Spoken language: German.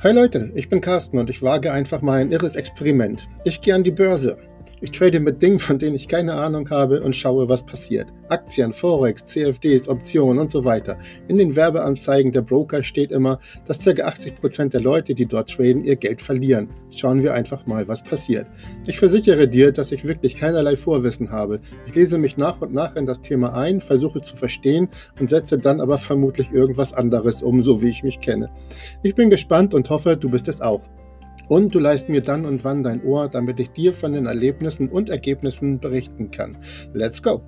Hi Leute, ich bin Carsten und ich wage einfach mal ein irres Experiment. Ich gehe an die Börse. Ich trade mit Dingen, von denen ich keine Ahnung habe und schaue, was passiert. Aktien, Forex, CFDs, Optionen und so weiter. In den Werbeanzeigen der Broker steht immer, dass ca. 80% der Leute, die dort traden, ihr Geld verlieren. Schauen wir einfach mal, was passiert. Ich versichere dir, dass ich wirklich keinerlei Vorwissen habe. Ich lese mich nach und nach in das Thema ein, versuche zu verstehen und setze dann aber vermutlich irgendwas anderes um, so wie ich mich kenne. Ich bin gespannt und hoffe, du bist es auch. Und du leist mir dann und wann dein Ohr, damit ich dir von den Erlebnissen und Ergebnissen berichten kann. Let's go!